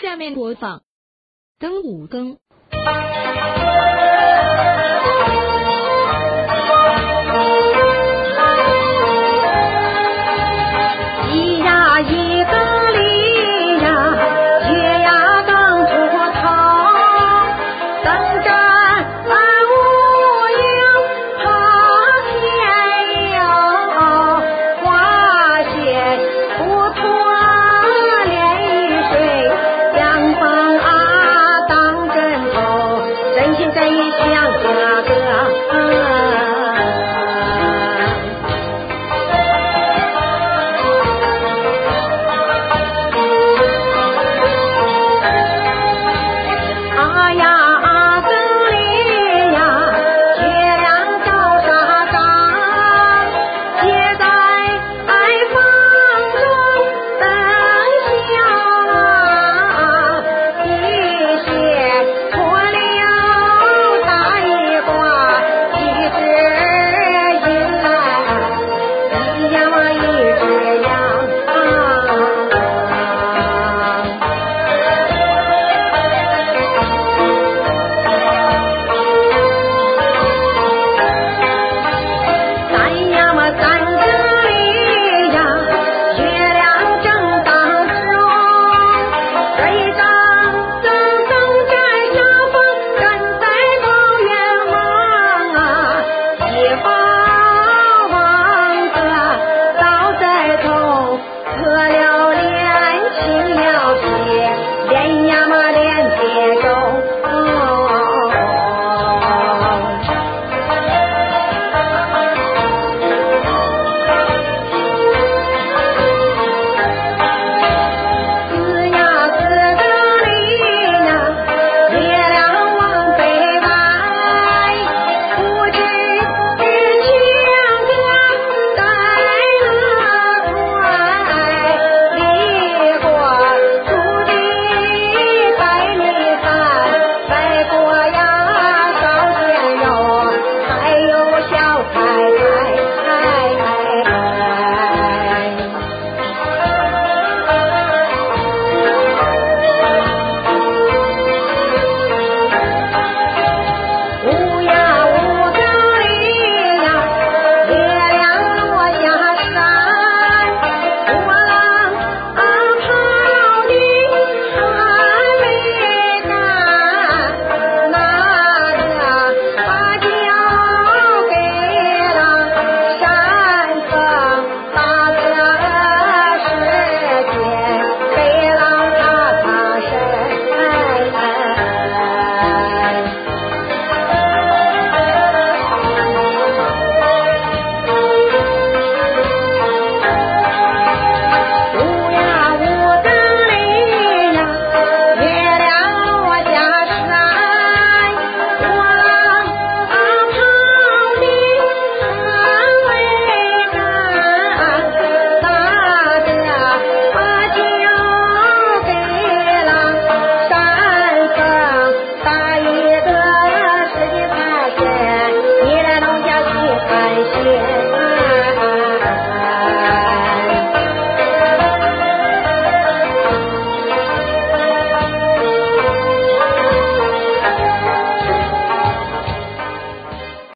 下面播放《登五更》。